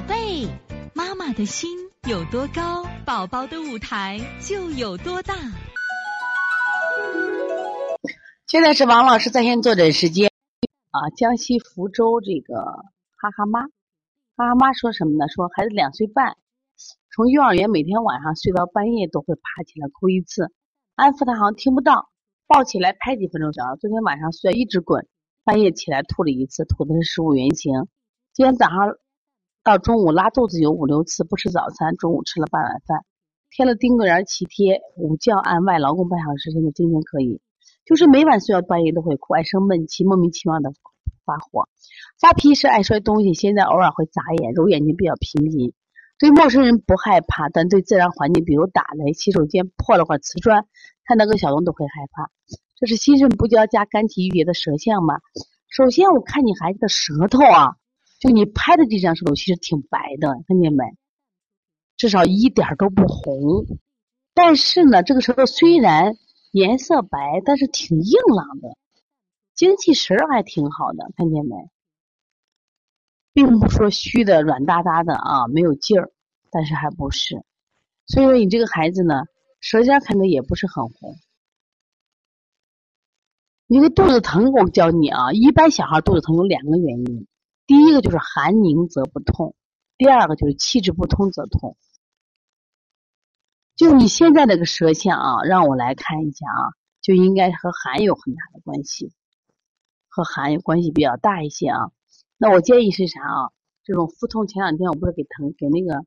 宝贝，妈妈的心有多高，宝宝的舞台就有多大。现在是王老师在线坐诊时间啊，江西福州这个哈哈妈，哈哈妈说什么呢？说孩子两岁半，从幼儿园每天晚上睡到半夜都会爬起来哭一次，安抚他好像听不到，抱起来拍几分钟着。昨天晚上睡一直滚，半夜起来吐了一次，吐的是食物原型。今天早上。到中午拉肚子有五六次，不吃早餐，中午吃了半碗饭，贴了丁格仁脐贴，午觉按外劳宫半小时，现在精神可以，就是每晚睡到半夜都会哭，爱生闷气，莫名其妙的发火，发脾气爱摔东西，现在偶尔会眨眼，揉眼睛比较频频，对陌生人不害怕，但对自然环境，比如打雷、洗手间破了块瓷砖，看到个小洞都会害怕。这是心肾不交加肝气郁结的舌象吗？首先我看你孩子的舌头啊。就你拍的这张舌头其实挺白的，看见没？至少一点都不红。但是呢，这个舌头虽然颜色白，但是挺硬朗的，精气神儿还挺好的，看见没？并不说虚的软哒哒的啊，没有劲儿，但是还不是。所以说，你这个孩子呢，舌尖看着也不是很红。你个肚子疼，我教你啊，一般小孩肚子疼有两个原因。第一个就是寒凝则不痛，第二个就是气滞不通则痛。就你现在这个舌象啊，让我来看一下啊，就应该和寒有很大的关系，和寒有关系比较大一些啊。那我建议是啥啊？这种腹痛，前两天我不是给疼给那个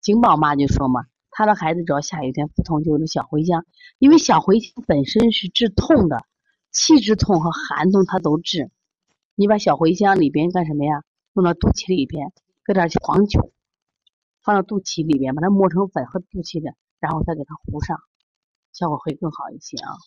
景宝妈就说嘛，她的孩子只要下雨天腹痛，就用小茴香，因为小茴香本身是治痛的，气滞痛和寒痛它都治。你把小茴香里边干什么呀？弄到肚脐里边搁点黄酒，放到肚脐里边，把它磨成粉和肚脐的，然后再给它糊上，效果会更好一些啊。